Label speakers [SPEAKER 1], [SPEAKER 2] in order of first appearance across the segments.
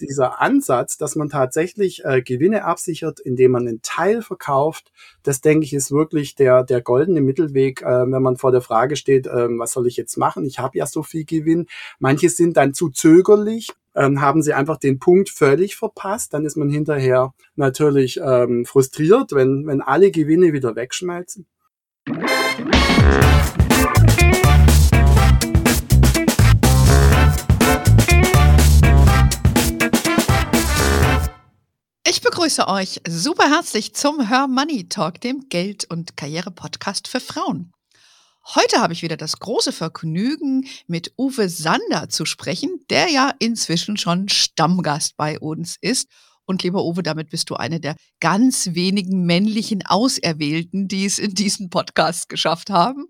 [SPEAKER 1] Dieser Ansatz, dass man tatsächlich äh, Gewinne absichert, indem man einen Teil verkauft, das denke ich ist wirklich der, der goldene Mittelweg, äh, wenn man vor der Frage steht, äh, was soll ich jetzt machen? Ich habe ja so viel Gewinn. Manche sind dann zu zögerlich, ähm, haben sie einfach den Punkt völlig verpasst. Dann ist man hinterher natürlich ähm, frustriert, wenn, wenn alle Gewinne wieder wegschmelzen.
[SPEAKER 2] Ich begrüße euch super herzlich zum Her Money Talk, dem Geld- und Karriere-Podcast für Frauen. Heute habe ich wieder das große Vergnügen, mit Uwe Sander zu sprechen, der ja inzwischen schon Stammgast bei uns ist und lieber Uwe, damit bist du eine der ganz wenigen männlichen Auserwählten, die es in diesen Podcast geschafft haben.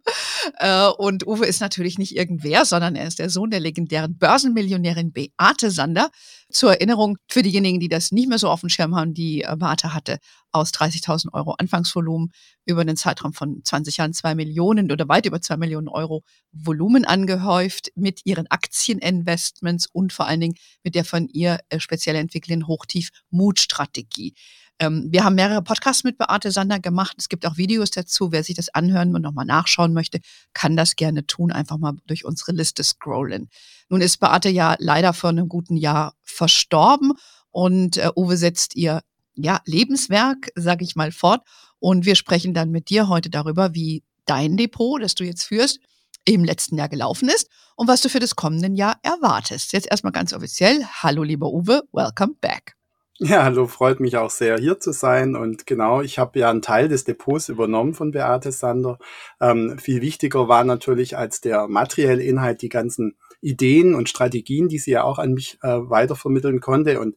[SPEAKER 2] Äh, und Uwe ist natürlich nicht irgendwer, sondern er ist der Sohn der legendären Börsenmillionärin Beate Sander. Zur Erinnerung für diejenigen, die das nicht mehr so auf dem Schirm haben, die äh, Beate hatte aus 30.000 Euro Anfangsvolumen über einen Zeitraum von 20 Jahren zwei Millionen oder weit über zwei Millionen Euro Volumen angehäuft mit ihren Aktieninvestments und vor allen Dingen mit der von ihr äh, speziell entwickelten Hochtief-Mut-Strategie. Ähm, wir haben mehrere Podcasts mit Beate Sander gemacht. Es gibt auch Videos dazu. Wer sich das anhören und nochmal nachschauen möchte, kann das gerne tun. Einfach mal durch unsere Liste scrollen. Nun ist Beate ja leider vor einem guten Jahr verstorben und äh, Uwe setzt ihr ja, Lebenswerk, sage ich mal, fort. Und wir sprechen dann mit dir heute darüber, wie dein Depot, das du jetzt führst, im letzten Jahr gelaufen ist und was du für das kommende Jahr erwartest. Jetzt erstmal ganz offiziell. Hallo, lieber Uwe, welcome back.
[SPEAKER 1] Ja, hallo, freut mich auch sehr, hier zu sein. Und genau, ich habe ja einen Teil des Depots übernommen von Beate Sander. Ähm, viel wichtiger war natürlich als der materielle Inhalt die ganzen Ideen und Strategien, die sie ja auch an mich äh, weitervermitteln konnte. Und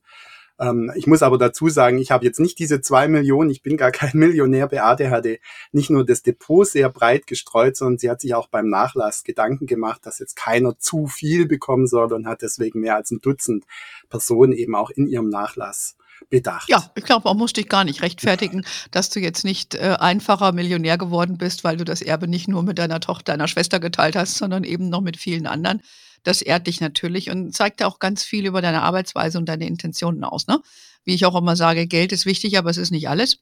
[SPEAKER 1] ähm, ich muss aber dazu sagen, ich habe jetzt nicht diese zwei Millionen, ich bin gar kein Millionär. Beate hatte nicht nur das Depot sehr breit gestreut, sondern sie hat sich auch beim Nachlass Gedanken gemacht, dass jetzt keiner zu viel bekommen soll und hat deswegen mehr als ein Dutzend Personen eben auch in ihrem Nachlass bedacht.
[SPEAKER 2] Ja, ich glaube, man muss dich gar nicht rechtfertigen, dass du jetzt nicht äh, einfacher Millionär geworden bist, weil du das Erbe nicht nur mit deiner Tochter, deiner Schwester geteilt hast, sondern eben noch mit vielen anderen. Das ehrt dich natürlich und zeigt auch ganz viel über deine Arbeitsweise und deine Intentionen aus. Ne? Wie ich auch immer sage, Geld ist wichtig, aber es ist nicht alles.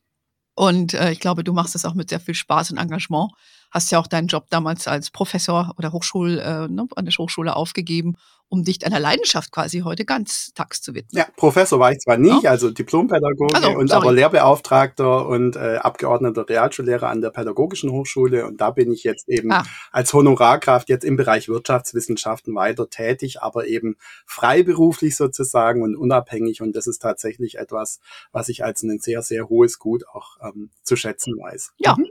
[SPEAKER 2] Und äh, ich glaube, du machst es auch mit sehr viel Spaß und Engagement. Hast ja auch deinen Job damals als Professor oder Hochschul, äh, ne, an der Hochschule aufgegeben um dich deiner Leidenschaft quasi heute ganz tags zu widmen.
[SPEAKER 1] Ja, Professor war ich zwar nicht, ja? also Diplompädagoge also, und aber Lehrbeauftragter und äh, Abgeordneter Realschullehrer an der Pädagogischen Hochschule und da bin ich jetzt eben ah. als Honorarkraft jetzt im Bereich Wirtschaftswissenschaften weiter tätig, aber eben freiberuflich sozusagen und unabhängig und das ist tatsächlich etwas, was ich als ein sehr, sehr hohes Gut auch ähm, zu schätzen weiß.
[SPEAKER 2] Ja. Mhm.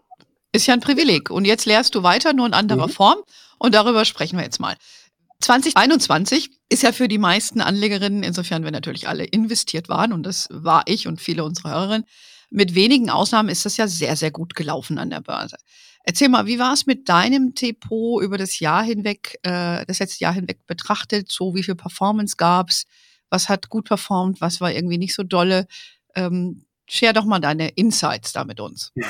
[SPEAKER 2] Ist ja ein Privileg. Und jetzt lehrst du weiter, nur in anderer mhm. Form. Und darüber sprechen wir jetzt mal. 2021 ist ja für die meisten Anlegerinnen, insofern wir natürlich alle investiert waren, und das war ich und viele unserer Hörerinnen, mit wenigen Ausnahmen ist das ja sehr, sehr gut gelaufen an der Börse. Erzähl mal, wie war es mit deinem Depot über das Jahr hinweg, äh, das letzte Jahr hinweg betrachtet? So, wie viel Performance gab's? Was hat gut performt? Was war irgendwie nicht so dolle? Ähm, share doch mal deine Insights da mit uns.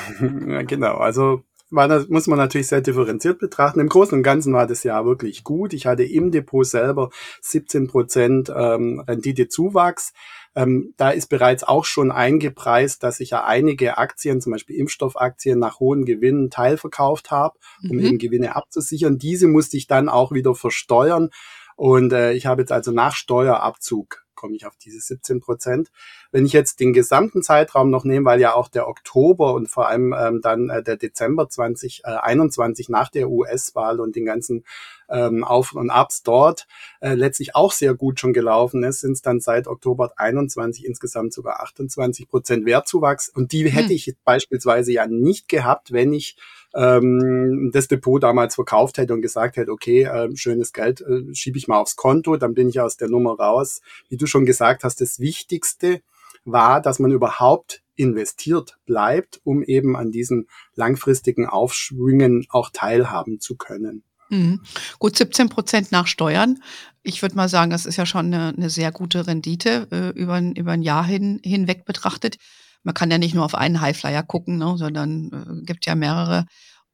[SPEAKER 1] Ja, genau, also war das, muss man natürlich sehr differenziert betrachten. Im Großen und Ganzen war das Jahr wirklich gut. Ich hatte im Depot selber 17 Prozent ähm, Renditezuwachs. Ähm, da ist bereits auch schon eingepreist, dass ich ja einige Aktien, zum Beispiel Impfstoffaktien, nach hohen Gewinnen teilverkauft habe, um mhm. eben Gewinne abzusichern. Diese musste ich dann auch wieder versteuern. Und äh, ich habe jetzt also nach Steuerabzug komme ich auf diese 17 Prozent. Wenn ich jetzt den gesamten Zeitraum noch nehme, weil ja auch der Oktober und vor allem ähm, dann äh, der Dezember 2021 nach der US-Wahl und den ganzen ähm, Auf und Abs dort äh, letztlich auch sehr gut schon gelaufen ist, sind es dann seit Oktober 21 insgesamt sogar 28 Prozent Wertzuwachs. Und die hätte hm. ich beispielsweise ja nicht gehabt, wenn ich ähm, das Depot damals verkauft hätte und gesagt hätte, okay, äh, schönes Geld äh, schiebe ich mal aufs Konto, dann bin ich aus der Nummer raus. Wie du schon gesagt hast, das Wichtigste war, dass man überhaupt investiert bleibt, um eben an diesen langfristigen Aufschwüngen auch teilhaben zu können.
[SPEAKER 2] Mhm. Gut, 17 Prozent nach Steuern. Ich würde mal sagen, das ist ja schon eine, eine sehr gute Rendite äh, über, über ein Jahr hin, hinweg betrachtet man kann ja nicht nur auf einen Highflyer gucken, ne, sondern äh, gibt ja mehrere.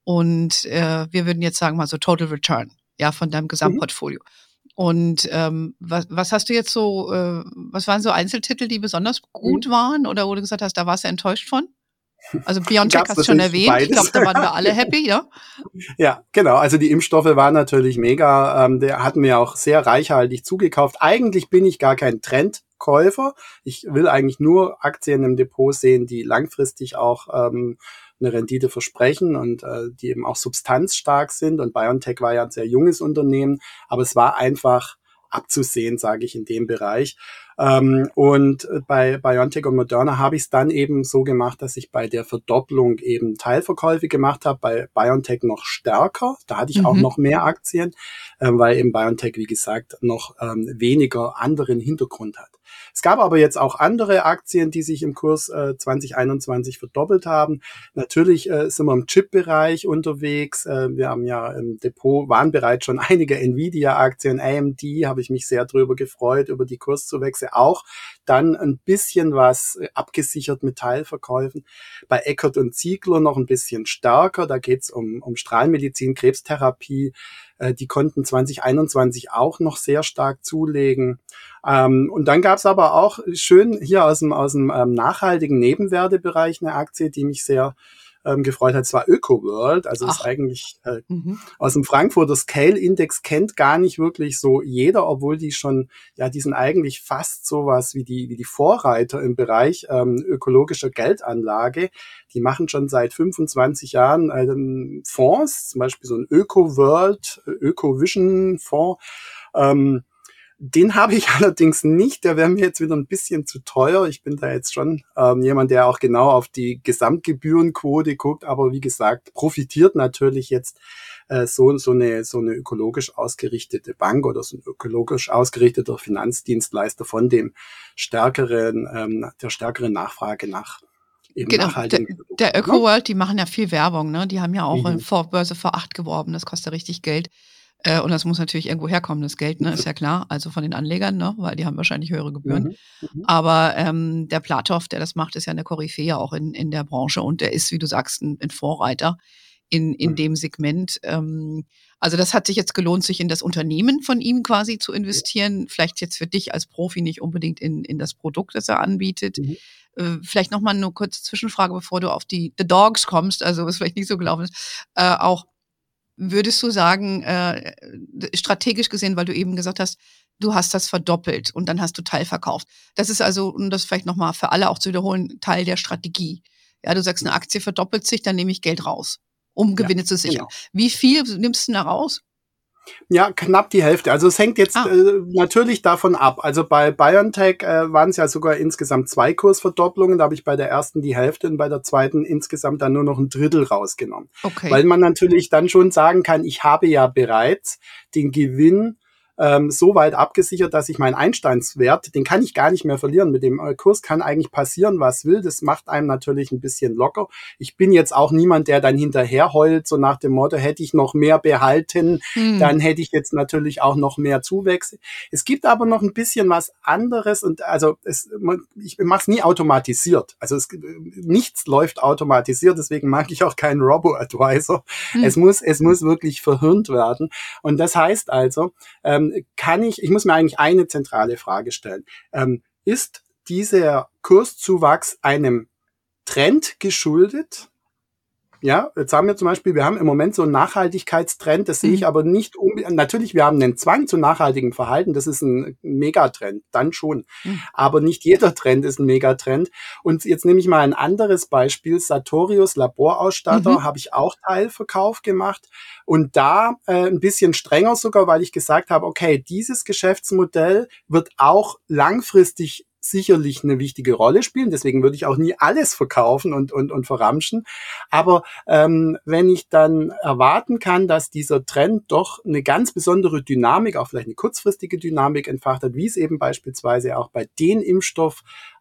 [SPEAKER 2] Und äh, wir würden jetzt sagen mal so Total Return, ja, von deinem Gesamtportfolio. Mhm. und ähm, was, was hast du jetzt so, äh, was waren so Einzeltitel, die besonders gut mhm. waren oder wo du gesagt hast, da warst du enttäuscht von? Also BioNTech hast du schon erwähnt. Beides. Ich glaube, da waren wir alle happy, ja?
[SPEAKER 1] Ja, genau. Also die Impfstoffe waren natürlich mega. Ähm, der hat mir auch sehr reichhaltig zugekauft. Eigentlich bin ich gar kein Trendkäufer. Ich will eigentlich nur Aktien im Depot sehen, die langfristig auch ähm, eine Rendite versprechen und äh, die eben auch substanzstark sind. Und BioNTech war ja ein sehr junges Unternehmen, aber es war einfach abzusehen, sage ich, in dem Bereich. Ähm, und bei BioNTech und Moderna habe ich es dann eben so gemacht, dass ich bei der Verdopplung eben Teilverkäufe gemacht habe, bei BioNTech noch stärker. Da hatte ich mhm. auch noch mehr Aktien, äh, weil eben BioNTech, wie gesagt, noch ähm, weniger anderen Hintergrund hat. Es gab aber jetzt auch andere Aktien, die sich im Kurs äh, 2021 verdoppelt haben. Natürlich äh, sind wir im Chip-Bereich unterwegs. Äh, wir haben ja im Depot, waren bereits schon einige Nvidia-Aktien, AMD, habe ich mich sehr drüber gefreut, über die Kurszuwächse auch. Dann ein bisschen was äh, abgesichert mit Teilverkäufen. Bei Eckert und Ziegler noch ein bisschen stärker. Da geht es um, um Strahlmedizin, Krebstherapie. Äh, die konnten 2021 auch noch sehr stark zulegen. Ähm, und dann gab es aber auch schön hier aus dem, aus dem ähm, nachhaltigen Nebenwertebereich eine Aktie, die mich sehr ähm, gefreut hat, zwar ÖkoWorld, also Ach. ist eigentlich äh, mhm. aus dem Frankfurter Scale Index kennt gar nicht wirklich so jeder, obwohl die schon, ja, die sind eigentlich fast sowas wie die, wie die Vorreiter im Bereich ähm, ökologischer Geldanlage. Die machen schon seit 25 Jahren ähm, Fonds, zum Beispiel so ein ÖkoWorld, ÖkoVision Fonds. Ähm, den habe ich allerdings nicht. Der wäre mir jetzt wieder ein bisschen zu teuer. Ich bin da jetzt schon ähm, jemand, der auch genau auf die Gesamtgebührenquote guckt. Aber wie gesagt, profitiert natürlich jetzt äh, so, so, eine, so eine ökologisch ausgerichtete Bank oder so ein ökologisch ausgerichteter Finanzdienstleister von dem stärkeren, ähm, der stärkeren Nachfrage nach
[SPEAKER 2] genau, der, der ÖkoWorld, die machen ja viel Werbung, ne? Die haben ja auch mhm. in Vorbörse vor acht geworben, das kostet richtig Geld. Äh, und das muss natürlich irgendwo herkommen, das Geld, ne, ist ja klar. Also von den Anlegern, ne, weil die haben wahrscheinlich höhere Gebühren. Mhm. Mhm. Aber ähm, der Platov, der das macht, ist ja eine Koryphäe auch in, in der Branche und der ist, wie du sagst, ein, ein Vorreiter in, in mhm. dem Segment. Ähm, also das hat sich jetzt gelohnt, sich in das Unternehmen von ihm quasi zu investieren. Vielleicht jetzt für dich als Profi nicht unbedingt in, in das Produkt, das er anbietet. Mhm. Äh, vielleicht nochmal eine kurze Zwischenfrage, bevor du auf die The Dogs kommst, also was vielleicht nicht so gelaufen ist. Äh, auch würdest du sagen, äh, strategisch gesehen, weil du eben gesagt hast, du hast das verdoppelt und dann hast du Teilverkauft. Das ist also, um das vielleicht nochmal für alle auch zu wiederholen, Teil der Strategie. Ja, du sagst, eine Aktie verdoppelt sich, dann nehme ich Geld raus, um Gewinne ja, zu sichern. Genau. Wie viel nimmst du da raus?
[SPEAKER 1] Ja, knapp die Hälfte. Also es hängt jetzt ah. äh, natürlich davon ab. Also bei BioNTech äh, waren es ja sogar insgesamt zwei Kursverdopplungen. Da habe ich bei der ersten die Hälfte und bei der zweiten insgesamt dann nur noch ein Drittel rausgenommen. Okay. Weil man natürlich dann schon sagen kann, ich habe ja bereits den Gewinn ähm, so weit abgesichert, dass ich meinen Einsteinswert, den kann ich gar nicht mehr verlieren. Mit dem äh, Kurs kann eigentlich passieren, was will. Das macht einem natürlich ein bisschen locker. Ich bin jetzt auch niemand, der dann hinterher heult, so nach dem Motto, hätte ich noch mehr behalten, hm. dann hätte ich jetzt natürlich auch noch mehr Zuwächse. Es gibt aber noch ein bisschen was anderes und also es, ich mache es nie automatisiert. Also es, nichts läuft automatisiert, deswegen mag ich auch keinen Robo-Advisor. Hm. Es muss, es muss wirklich verhirnt werden. Und das heißt also, ähm, ähm, kann ich, ich muss mir eigentlich eine zentrale Frage stellen. Ähm, ist dieser Kurszuwachs einem Trend geschuldet? Ja, jetzt haben wir zum Beispiel, wir haben im Moment so einen Nachhaltigkeitstrend, das sehe ich mhm. aber nicht, um, natürlich, wir haben einen Zwang zu nachhaltigem Verhalten, das ist ein Megatrend, dann schon. Mhm. Aber nicht jeder Trend ist ein Megatrend. Und jetzt nehme ich mal ein anderes Beispiel, Sartorius Laborausstatter, mhm. habe ich auch Teilverkauf gemacht und da äh, ein bisschen strenger sogar, weil ich gesagt habe, okay, dieses Geschäftsmodell wird auch langfristig sicherlich eine wichtige Rolle spielen. Deswegen würde ich auch nie alles verkaufen und, und, und verramschen. Aber ähm, wenn ich dann erwarten kann, dass dieser Trend doch eine ganz besondere Dynamik, auch vielleicht eine kurzfristige Dynamik entfacht hat, wie es eben beispielsweise auch bei den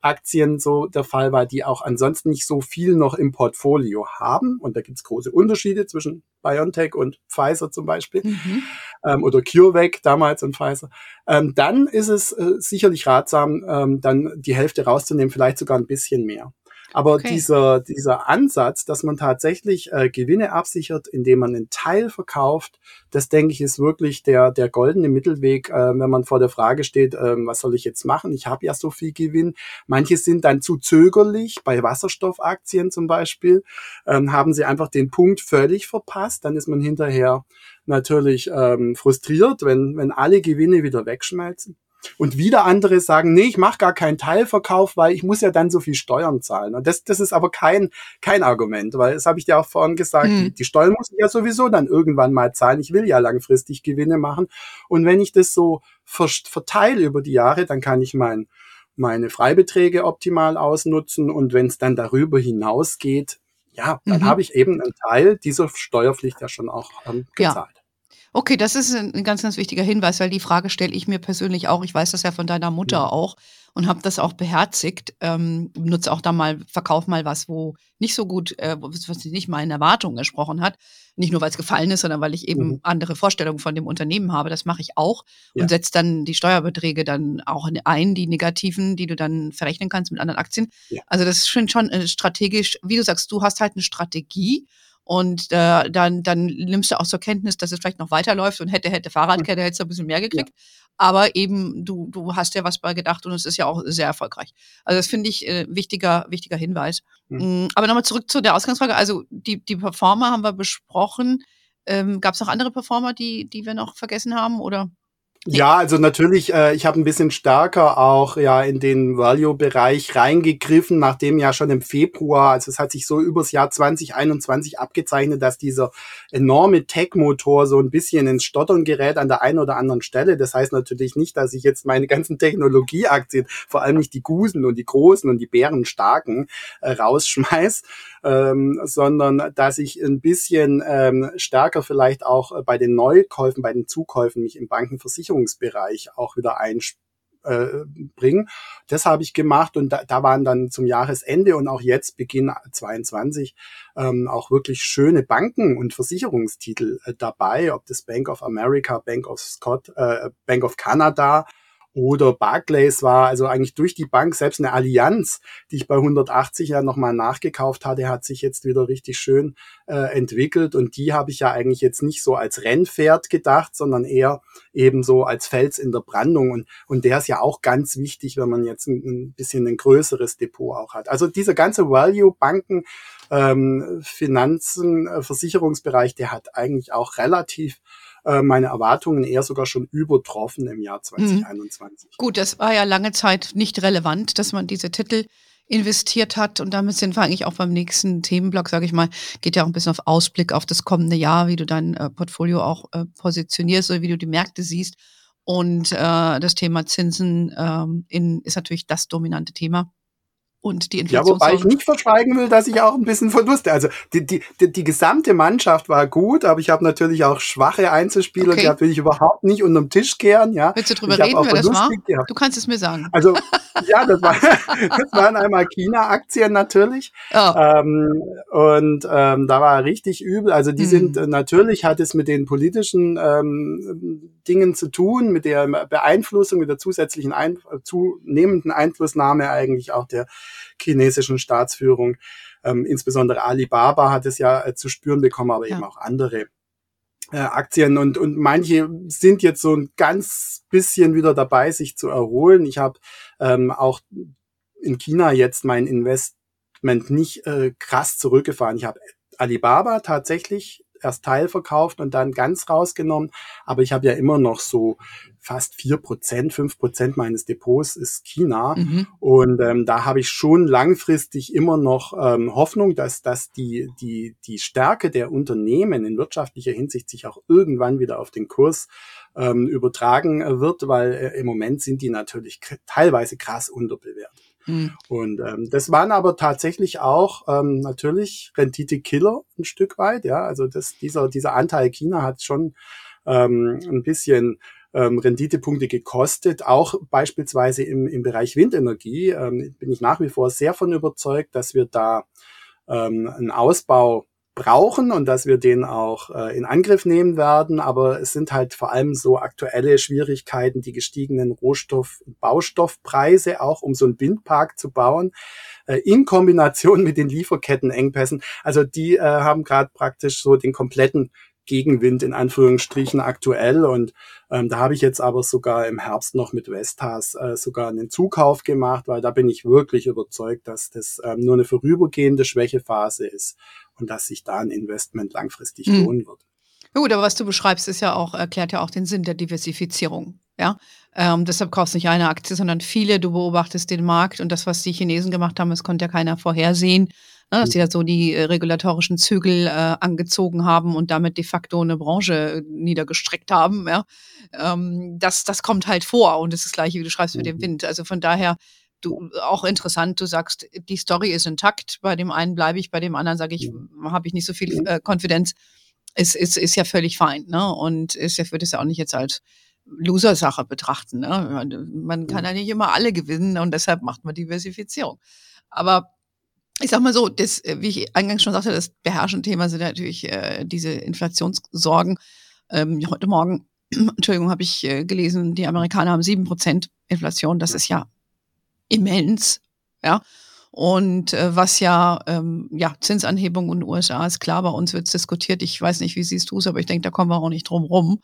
[SPEAKER 1] Impfstoffaktien so der Fall war, die auch ansonsten nicht so viel noch im Portfolio haben. Und da gibt es große Unterschiede zwischen BioNTech und Pfizer zum Beispiel. Mhm. Ähm, oder CureVac damals und Pfizer. Ähm, dann ist es äh, sicherlich ratsam, ähm, dann die Hälfte rauszunehmen, vielleicht sogar ein bisschen mehr. Aber
[SPEAKER 2] Okay.
[SPEAKER 1] dieser, dieser Ansatz, dass man tatsächlich äh, Gewinne absichert, indem man einen Teil verkauft, das denke ich ist wirklich der, der goldene Mittelweg, äh, wenn man vor der Frage steht, ähm, was soll ich jetzt machen? Ich habe ja so viel Gewinn. Manche sind dann zu zögerlich, bei Wasserstoffaktien zum Beispiel, ähm, haben sie einfach den Punkt völlig verpasst. Dann ist man hinterher natürlich ähm, frustriert, wenn, wenn alle Gewinne wieder wegschmelzen. Und wieder andere sagen, nee, ich mache gar keinen Teilverkauf, weil ich muss ja dann so viel Steuern zahlen. Und das, das ist aber kein, kein Argument, weil das habe ich dir auch vorhin gesagt,
[SPEAKER 2] Mhm.
[SPEAKER 1] die, die Steuern muss ich ja sowieso dann irgendwann mal zahlen. Ich will ja langfristig Gewinne machen. Und wenn ich das so ver verteile über die Jahre, dann kann ich mein, meine Freibeträge optimal ausnutzen. Und wenn es dann darüber hinausgeht, ja, dann
[SPEAKER 2] Mhm.
[SPEAKER 1] habe ich eben einen Teil dieser Steuerpflicht ja schon auch ähm,
[SPEAKER 2] Ja. Okay, das ist ein ganz, ganz wichtiger Hinweis, weil die Frage stelle ich mir persönlich auch. Ich weiß das ja von deiner Mutter
[SPEAKER 1] Ja.
[SPEAKER 2] auch und habe das auch beherzigt. Ähm, nutze auch da mal, verkauf mal was, wo nicht so gut, äh, was nicht meinen Erwartungen entsprochen hat. Nicht nur, weil es gefallen ist, sondern weil ich eben
[SPEAKER 1] Mhm.
[SPEAKER 2] andere Vorstellungen von dem Unternehmen habe. Das mache ich auch
[SPEAKER 1] Ja.
[SPEAKER 2] und setze dann die Steuerbeträge dann auch in- ein, die negativen, die du dann verrechnen kannst mit anderen Aktien.
[SPEAKER 1] Ja.
[SPEAKER 2] Also das ist schon, schon äh, strategisch, wie du sagst, du hast halt eine Strategie und äh, dann, dann nimmst du auch zur Kenntnis, dass es vielleicht noch weiterläuft und hätte, hätte Fahrradkette, hättest du ein bisschen mehr gekriegt. Aber eben, du, du hast ja was bei gedacht und es ist ja auch sehr erfolgreich. Also das finde ich äh, wichtiger, wichtiger Hinweis.
[SPEAKER 1] Mhm.
[SPEAKER 2] Aber nochmal zurück zu der Ausgangsfrage. Also die, die Performer haben wir besprochen. Ähm, Gab es noch andere Performer, die, die wir noch vergessen haben? Oder?
[SPEAKER 1] Ja, also natürlich, äh, ich habe ein bisschen stärker auch ja in den Value-Bereich reingegriffen, nachdem ja schon im Februar, also es hat sich so übers Jahr 2021 abgezeichnet, dass dieser enorme Tech-Motor so ein bisschen ins Stottern gerät an der einen oder anderen Stelle. Das heißt natürlich nicht, dass ich jetzt meine ganzen Technologieaktien, vor allem nicht die Gusen und die großen und die bärenstarken, äh, rausschmeiß, ähm, sondern dass ich ein bisschen ähm, stärker vielleicht auch äh, bei den Neukäufen, bei den Zukäufen mich im Bankenversicherungsbereich auch wieder einbringen. Das habe ich gemacht und da, da waren dann zum Jahresende und auch jetzt Beginn 22 ähm, auch wirklich schöne Banken und Versicherungstitel äh, dabei, ob das Bank of America, Bank of Scott, äh, Bank of Canada oder Barclays war, also eigentlich durch die Bank, selbst eine Allianz, die ich bei 180 ja nochmal nachgekauft hatte, hat sich jetzt wieder richtig schön äh, entwickelt und die habe ich ja eigentlich jetzt nicht so als Rennpferd gedacht, sondern eher eben so als Fels in der Brandung und, und der ist ja auch ganz wichtig, wenn man jetzt ein, ein bisschen ein größeres Depot auch hat. Also dieser ganze Value-Banken, ähm, Finanzen, äh, Versicherungsbereich, der hat eigentlich auch relativ äh, meine Erwartungen eher sogar schon übertroffen im Jahr 2021.
[SPEAKER 2] Gut, das war ja lange Zeit nicht relevant, dass man diese Titel investiert hat. Und damit sind wir eigentlich auch beim nächsten Themenblock, sage ich mal, geht ja auch ein bisschen auf Ausblick auf das kommende Jahr, wie du dein äh, Portfolio auch äh, positionierst oder wie du die Märkte siehst. Und äh, das Thema Zinsen ähm, in, ist natürlich das dominante Thema. Und die
[SPEAKER 1] Ja,
[SPEAKER 2] Inflation.
[SPEAKER 1] wobei ich nicht verschweigen will, dass ich auch ein bisschen Verluste. Also die, die, die, die gesamte Mannschaft war gut, aber ich habe natürlich auch schwache Einzelspieler,
[SPEAKER 2] Okay.
[SPEAKER 1] die will ich überhaupt nicht unterm Tisch kehren. Ja,
[SPEAKER 2] Willst du drüber
[SPEAKER 1] ich
[SPEAKER 2] reden,
[SPEAKER 1] auch
[SPEAKER 2] wer das war?
[SPEAKER 1] Gehabt.
[SPEAKER 2] Du kannst es mir sagen.
[SPEAKER 1] Also ja, das, war, das waren einmal China-Aktien natürlich.
[SPEAKER 2] Ja.
[SPEAKER 1] Ähm, und ähm, da war richtig übel. Also die
[SPEAKER 2] Mhm.
[SPEAKER 1] sind äh, natürlich hat es mit den politischen ähm, Dingen zu tun, mit der Beeinflussung, mit der zusätzlichen ein, zunehmenden Einflussnahme eigentlich auch der chinesischen Staatsführung. Ähm, insbesondere Alibaba hat es ja äh, zu spüren bekommen, aber
[SPEAKER 2] Ja.
[SPEAKER 1] eben auch andere äh, Aktien und, und manche sind jetzt so ein ganz bisschen wieder dabei, sich zu erholen. Ich habe ähm, auch in China jetzt mein Investment nicht äh, krass zurückgefahren. Ich habe Alibaba tatsächlich erst teilverkauft und dann ganz rausgenommen, aber ich habe ja immer noch so fast vier Prozent, fünf Prozent meines Depots ist China.
[SPEAKER 2] Mhm.
[SPEAKER 1] Und ähm, da habe ich schon langfristig immer noch ähm, Hoffnung, dass, dass die, die, die Stärke der Unternehmen in wirtschaftlicher Hinsicht sich auch irgendwann wieder auf den Kurs ähm, übertragen äh, wird, weil äh, im Moment sind die natürlich teilweise krass unterbewertet.
[SPEAKER 2] Mhm.
[SPEAKER 1] Und ähm, das waren aber tatsächlich auch ähm, natürlich Rendite-Killer ein Stück weit. Ja, also das, dieser, dieser Anteil China hat schon ähm, ein bisschen ähm, Renditepunkte gekostet. Auch beispielsweise im, im Bereich Windenergie ähm, bin ich nach wie vor sehr von überzeugt, dass wir da ähm, einen Ausbau brauchen und dass wir den auch äh, in Angriff nehmen werden. Aber es sind halt vor allem so aktuelle Schwierigkeiten, die gestiegenen Rohstoff- und Baustoffpreise auch, um so einen Windpark zu bauen, äh, in Kombination mit den Lieferkettenengpässen. Also die äh, haben gerade praktisch so den kompletten Gegenwind in Anführungsstrichen aktuell und ähm, da habe ich jetzt aber sogar im Herbst noch mit Vestas äh, sogar einen Zukauf gemacht, weil da bin ich wirklich überzeugt, dass das ähm, nur eine vorübergehende Schwächephase ist und dass sich da ein Investment langfristig mhm. lohnen wird.
[SPEAKER 2] Gut, aber was du beschreibst, ist ja auch, erklärt ja auch den Sinn der Diversifizierung. Ja, ähm, deshalb kaufst du nicht eine Aktie, sondern viele. Du beobachtest den Markt und das, was die Chinesen gemacht haben, das konnte ja keiner vorhersehen, ne, dass sie da so die äh, regulatorischen Zügel äh, angezogen haben und damit de facto eine Branche äh, niedergestreckt haben. Ja, ähm, das, das kommt halt vor und das ist das Gleiche, wie du schreibst mit dem mhm. Wind. Also von daher du auch interessant, du sagst, die Story ist intakt. Bei dem einen bleibe ich, bei dem anderen sage ich, habe ich nicht so viel äh, Konfidenz. Ist, ist, ist ja völlig fein, ne? Und ist ja, würde es ja auch nicht jetzt als Loser-Sache betrachten. Ne? Man kann ja nicht immer alle gewinnen und deshalb macht man Diversifizierung. Aber ich sag mal so, das, wie ich eingangs schon sagte, das beherrschende Thema sind natürlich äh, diese Inflationssorgen. Ähm, heute Morgen, Entschuldigung, habe ich äh, gelesen, die Amerikaner haben sieben Prozent Inflation. Das ist ja immens, ja. Und äh, was ja, ähm, ja, Zinsanhebung in den USA ist klar, bei uns wird es diskutiert. Ich weiß nicht, wie siehst du es, aber ich denke, da kommen wir auch nicht drum rum.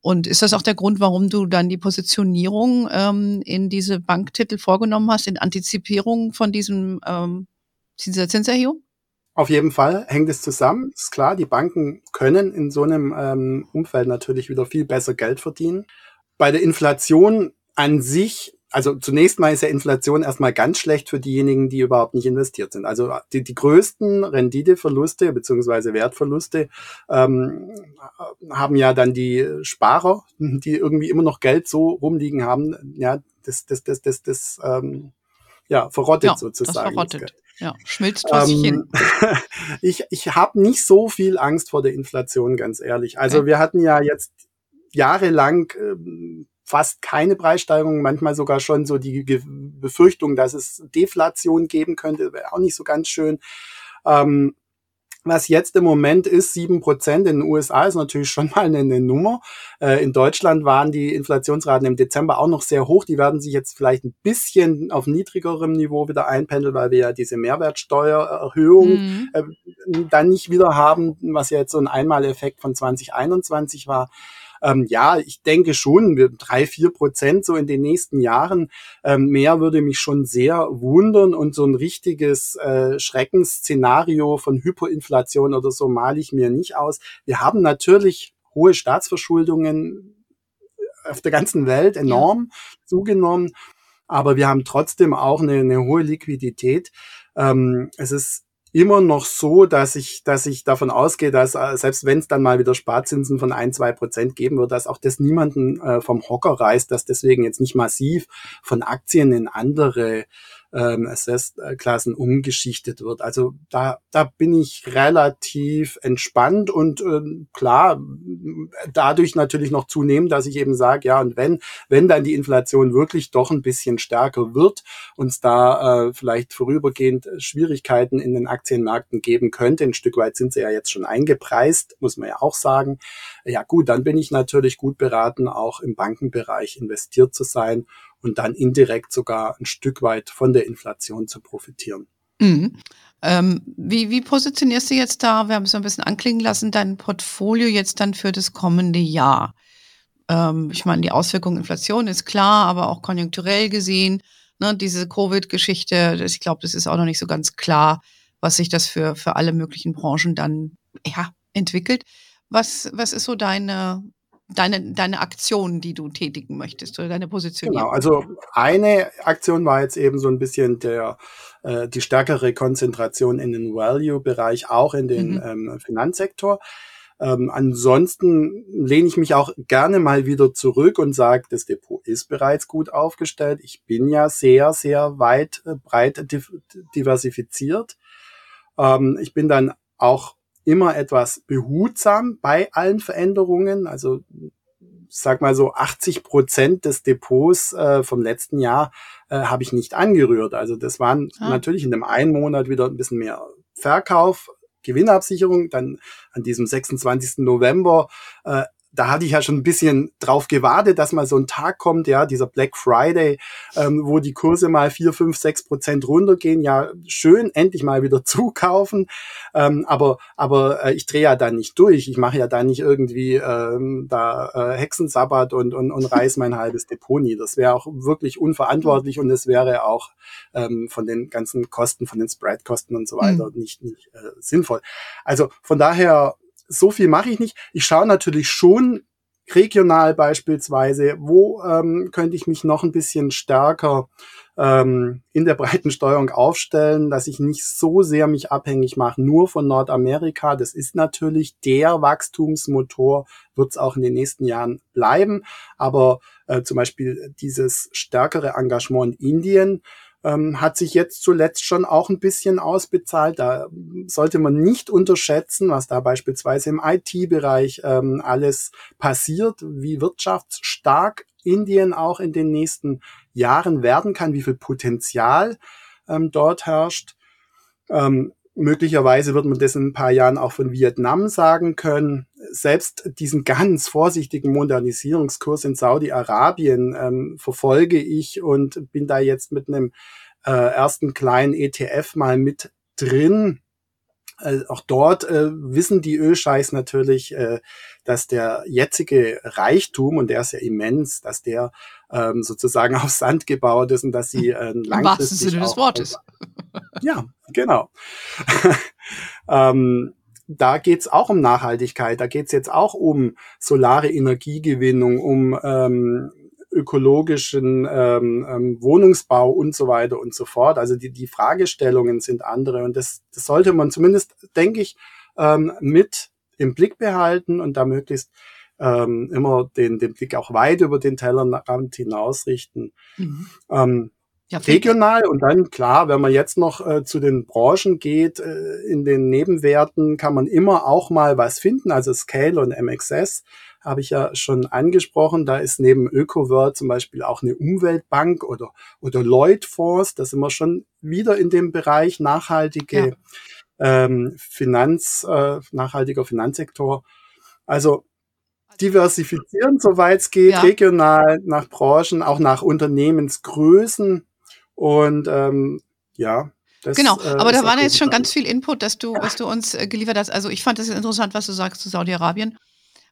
[SPEAKER 2] Und ist das auch der Grund, warum du dann die Positionierung ähm, in diese Banktitel vorgenommen hast, in Antizipierung von diesem ähm, dieser Zinserhöhung?
[SPEAKER 1] Auf jeden Fall hängt es zusammen. Ist klar, die Banken können in so einem ähm, Umfeld natürlich wieder viel besser Geld verdienen. Bei der Inflation an sich also zunächst mal ist ja Inflation erstmal ganz schlecht für diejenigen, die überhaupt nicht investiert sind. Also die, die größten Renditeverluste beziehungsweise Wertverluste ähm, haben ja dann die Sparer, die irgendwie immer noch Geld so rumliegen haben. Ja, das, das, das, das, das ähm, ja, verrottet ja, sozusagen.
[SPEAKER 2] Das verrottet. Ja, schmilzt vor sich hin.
[SPEAKER 1] Ähm, ich ich habe nicht so viel Angst vor der Inflation, ganz ehrlich. Also okay. wir hatten ja jetzt jahrelang ähm, fast keine Preissteigerung, manchmal sogar schon so die Befürchtung, dass es Deflation geben könnte, wäre auch nicht so ganz schön. Ähm, was jetzt im Moment ist, sieben Prozent in den USA ist natürlich schon mal eine, eine Nummer. Äh, in Deutschland waren die Inflationsraten im Dezember auch noch sehr hoch. Die werden sich jetzt vielleicht ein bisschen auf niedrigerem Niveau wieder einpendeln, weil wir ja diese Mehrwertsteuererhöhung mhm. äh, dann nicht wieder haben, was ja jetzt so ein Einmaleffekt von 2021 war. Ähm, ja, ich denke schon, wir drei, vier Prozent so in den nächsten Jahren. Ähm, mehr würde mich schon sehr wundern und so ein richtiges äh, Schreckensszenario von Hyperinflation oder so male ich mir nicht aus. Wir haben natürlich hohe Staatsverschuldungen auf der ganzen Welt enorm zugenommen, aber wir haben trotzdem auch eine, eine hohe Liquidität. Ähm, es ist immer noch so, dass ich, dass ich davon ausgehe, dass äh, selbst wenn es dann mal wieder Sparzinsen von ein, zwei Prozent geben wird, dass auch das niemanden äh, vom Hocker reißt, dass deswegen jetzt nicht massiv von Aktien in andere ähm, Assess-Klassen umgeschichtet wird. Also da, da bin ich relativ entspannt und ähm, klar, dadurch natürlich noch zunehmen, dass ich eben sage, ja, und wenn, wenn dann die Inflation wirklich doch ein bisschen stärker wird, uns da äh, vielleicht vorübergehend Schwierigkeiten in den Aktienmärkten geben könnte, ein Stück weit sind sie ja jetzt schon eingepreist, muss man ja auch sagen. Ja gut, dann bin ich natürlich gut beraten, auch im Bankenbereich investiert zu sein und dann indirekt sogar ein Stück weit von der Inflation zu profitieren.
[SPEAKER 2] Mhm. Ähm, wie, wie positionierst du jetzt da, wir haben es ein bisschen anklingen lassen, dein Portfolio jetzt dann für das kommende Jahr? Ähm, ich meine, die Auswirkungen Inflation ist klar, aber auch konjunkturell gesehen, ne, diese Covid-Geschichte, ich glaube, das ist auch noch nicht so ganz klar, was sich das für, für alle möglichen Branchen dann ja, entwickelt. Was, was ist so deine, deine, deine Aktion, die du tätigen möchtest oder deine Position.
[SPEAKER 1] Genau, also eine Aktion war jetzt eben so ein bisschen der äh, die stärkere Konzentration in den Value-Bereich, auch in den mhm. ähm, Finanzsektor. Ähm, ansonsten lehne ich mich auch gerne mal wieder zurück und sage, das Depot ist bereits gut aufgestellt. Ich bin ja sehr, sehr weit, äh, breit diversifiziert. Ähm, ich bin dann auch immer etwas behutsam bei allen Veränderungen. Also sag mal so 80 Prozent des Depots äh, vom letzten Jahr äh, habe ich nicht angerührt. Also das waren ah. natürlich in dem einen Monat wieder ein bisschen mehr Verkauf, Gewinnabsicherung. Dann an diesem 26. November äh, da hatte ich ja schon ein bisschen drauf gewartet, dass mal so ein Tag kommt, ja, dieser Black Friday, ähm, wo die Kurse mal vier, fünf, sechs Prozent runtergehen. Ja, schön, endlich mal wieder zukaufen. Ähm, aber aber äh, ich drehe ja da nicht durch. Ich mache ja da nicht irgendwie ähm, da äh, Hexensabbat und, und, und reiß mein halbes Depot nie. Das wäre auch wirklich unverantwortlich und es wäre auch ähm, von den ganzen Kosten, von den Spread-Kosten und so weiter mhm. nicht, nicht äh, sinnvoll. Also von daher so viel mache ich nicht. Ich schaue natürlich schon regional beispielsweise, wo ähm, könnte ich mich noch ein bisschen stärker ähm, in der breiten Steuerung aufstellen, dass ich nicht so sehr mich abhängig mache nur von Nordamerika. Das ist natürlich der Wachstumsmotor, wird es auch in den nächsten Jahren bleiben. Aber äh, zum Beispiel dieses stärkere Engagement in Indien ähm, hat sich jetzt zuletzt schon auch ein bisschen ausbezahlt. Da sollte man nicht unterschätzen, was da beispielsweise im IT-Bereich ähm, alles passiert, wie wirtschaftsstark Indien auch in den nächsten Jahren werden kann, wie viel Potenzial ähm, dort herrscht. Ähm, möglicherweise wird man das in ein paar Jahren auch von Vietnam sagen können. Selbst diesen ganz vorsichtigen Modernisierungskurs in Saudi-Arabien ähm, verfolge ich und bin da jetzt mit einem äh, ersten kleinen ETF mal mit drin. Äh, auch dort äh, wissen die Ölscheiß natürlich, äh, dass der jetzige Reichtum, und der ist ja immens, dass der ähm, sozusagen auf Sand gebaut ist und dass sie äh, langfristig... Im wahrsten
[SPEAKER 2] Sinne des Wortes.
[SPEAKER 1] Ja, genau. ähm, da geht's auch um Nachhaltigkeit, da geht's jetzt auch um solare Energiegewinnung, um ähm, ökologischen ähm, ähm, Wohnungsbau und so weiter und so fort. Also die, die Fragestellungen sind andere und das, das sollte man zumindest, denke ich, ähm, mit im Blick behalten und da möglichst ähm, immer den, den Blick auch weit über den Tellerrand hinaus richten. Mhm. Ähm, ja, regional und dann klar, wenn man jetzt noch äh, zu den Branchen geht, äh, in den Nebenwerten kann man immer auch mal was finden. Also Scale und MXS habe ich ja schon angesprochen. Da ist neben ÖkoWorld zum Beispiel auch eine Umweltbank oder, oder Lloyd-Fonds. Da sind wir schon wieder in dem Bereich nachhaltige ja. ähm, Finanz, äh, nachhaltiger Finanzsektor. Also diversifizieren, soweit es geht, ja. regional, nach Branchen, auch nach Unternehmensgrößen. Und ähm, ja,
[SPEAKER 2] das, genau, äh, aber da war jetzt schon ganz viel Input, dass du, was du uns äh, geliefert hast. Also ich fand das interessant, was du sagst zu Saudi-Arabien.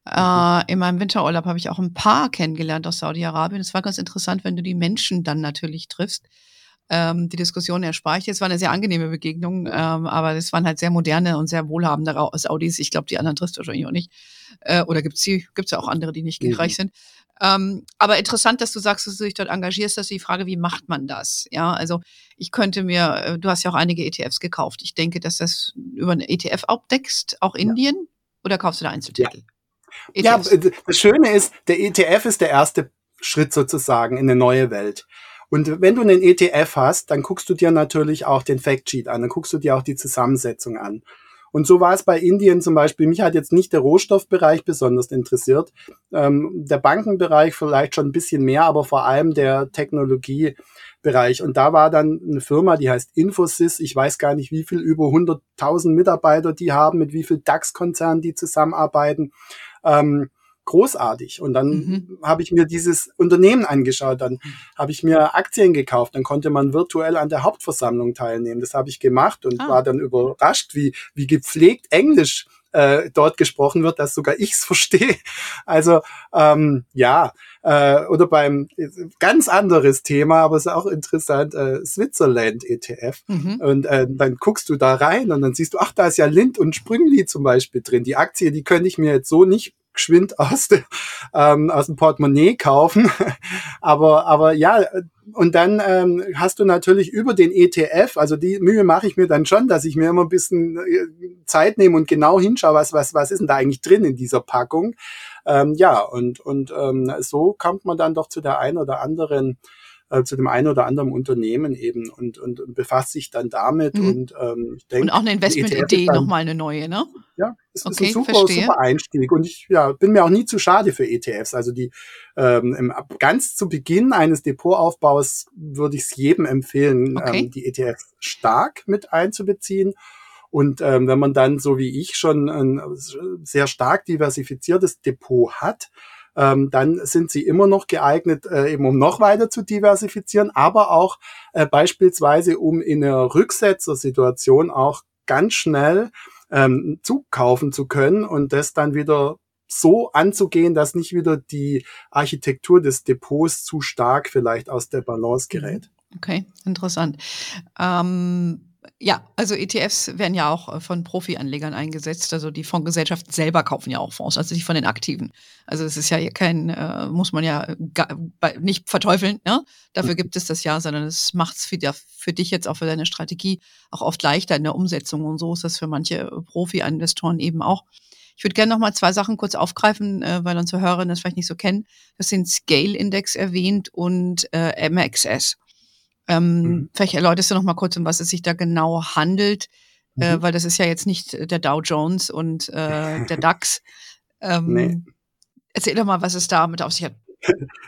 [SPEAKER 2] Mhm. Äh, in meinem Winterurlaub habe ich auch ein paar kennengelernt aus Saudi-Arabien. Es war ganz interessant, wenn du die Menschen dann natürlich triffst. Ähm, die Diskussion erspare ich. Es war eine sehr angenehme Begegnung, ähm, aber es waren halt sehr moderne und sehr wohlhabende Saudis. Ich glaube, die anderen triffst du wahrscheinlich auch nicht. Äh, oder gibt es gibt's ja auch andere, die nicht mhm. reich sind. Ähm, aber interessant, dass du sagst, dass du dich dort engagierst, dass die Frage, wie macht man das? Ja, also ich könnte mir, äh, du hast ja auch einige ETFs gekauft. Ich denke, dass das über einen ETF abdeckst, auch Indien, ja. oder kaufst du da Einzeltitel?
[SPEAKER 1] Ja. ja, äh, das Schöne ist, der ETF ist der erste Schritt sozusagen in eine neue Welt. Und wenn du einen ETF hast, dann guckst du dir natürlich auch den Factsheet an, dann guckst du dir auch die Zusammensetzung an. Und so war es bei Indien zum Beispiel. Mich hat jetzt nicht der Rohstoffbereich besonders interessiert. Ähm, der Bankenbereich vielleicht schon ein bisschen mehr, aber vor allem der Technologiebereich. Und da war dann eine Firma, die heißt Infosys. Ich weiß gar nicht, wie viel, über 100.000 Mitarbeiter die haben, mit wie viel DAX-Konzernen die zusammenarbeiten. Ähm, großartig. Und dann mhm. habe ich mir dieses Unternehmen angeschaut, dann mhm. habe ich mir Aktien gekauft, dann konnte man virtuell an der Hauptversammlung teilnehmen. Das habe ich gemacht und ah. war dann überrascht, wie, wie gepflegt Englisch äh, dort gesprochen wird, dass sogar ich's verstehe. Also ähm, ja, äh, oder beim ganz anderes Thema, aber es ist auch interessant, äh, Switzerland ETF. Mhm. Und äh, dann guckst du da rein und dann siehst du, ach, da ist ja Lind und Sprüngli zum Beispiel drin. Die Aktie, die könnte ich mir jetzt so nicht geschwind aus, de, ähm, aus dem Portemonnaie kaufen. aber, aber ja, und dann ähm, hast du natürlich über den ETF, also die Mühe mache ich mir dann schon, dass ich mir immer ein bisschen äh, Zeit nehme und genau hinschaue, was, was, was ist denn da eigentlich drin in dieser Packung. Ähm, ja, und, und ähm, so kommt man dann doch zu der einen oder anderen äh, zu dem einen oder anderen Unternehmen eben und, und, und befasst sich dann damit mhm. und ähm, ich denke.
[SPEAKER 2] Und auch eine Investmentidee nochmal eine neue, ne?
[SPEAKER 1] Ja, es okay, ist ein super, super Einstieg und ich ja, bin mir auch nie zu schade für ETFs. Also die ähm, im, ganz zu Beginn eines Depotaufbaus würde ich es jedem empfehlen, okay. ähm, die ETFs stark mit einzubeziehen. Und ähm, wenn man dann, so wie ich, schon ein sehr stark diversifiziertes Depot hat, ähm, dann sind sie immer noch geeignet, äh, eben um noch weiter zu diversifizieren, aber auch äh, beispielsweise, um in einer Rücksetzersituation auch ganz schnell ähm, zukaufen zu können und das dann wieder so anzugehen, dass nicht wieder die Architektur des Depots zu stark vielleicht aus der Balance gerät.
[SPEAKER 2] Okay, interessant. Ähm ja, also ETFs werden ja auch äh, von Profi-Anlegern eingesetzt. Also die Fondsgesellschaften selber kaufen ja auch Fonds, also nicht von den Aktiven. Also es ist ja kein, äh, muss man ja gar, nicht verteufeln. Ne? Dafür gibt es das ja, sondern es macht es für, für dich jetzt auch für deine Strategie auch oft leichter in der Umsetzung. Und so ist das für manche Profi-Investoren eben auch. Ich würde gerne noch mal zwei Sachen kurz aufgreifen, äh, weil unsere Hörerinnen das vielleicht nicht so kennen. Das sind Scale-Index erwähnt und äh, MXS. Ähm, mhm. Vielleicht erläuterst du noch mal kurz, um was es sich da genau handelt, äh, mhm. äh, weil das ist ja jetzt nicht der Dow Jones und äh, der DAX. Ähm, nee. Erzähl doch mal, was es damit auf sich hat.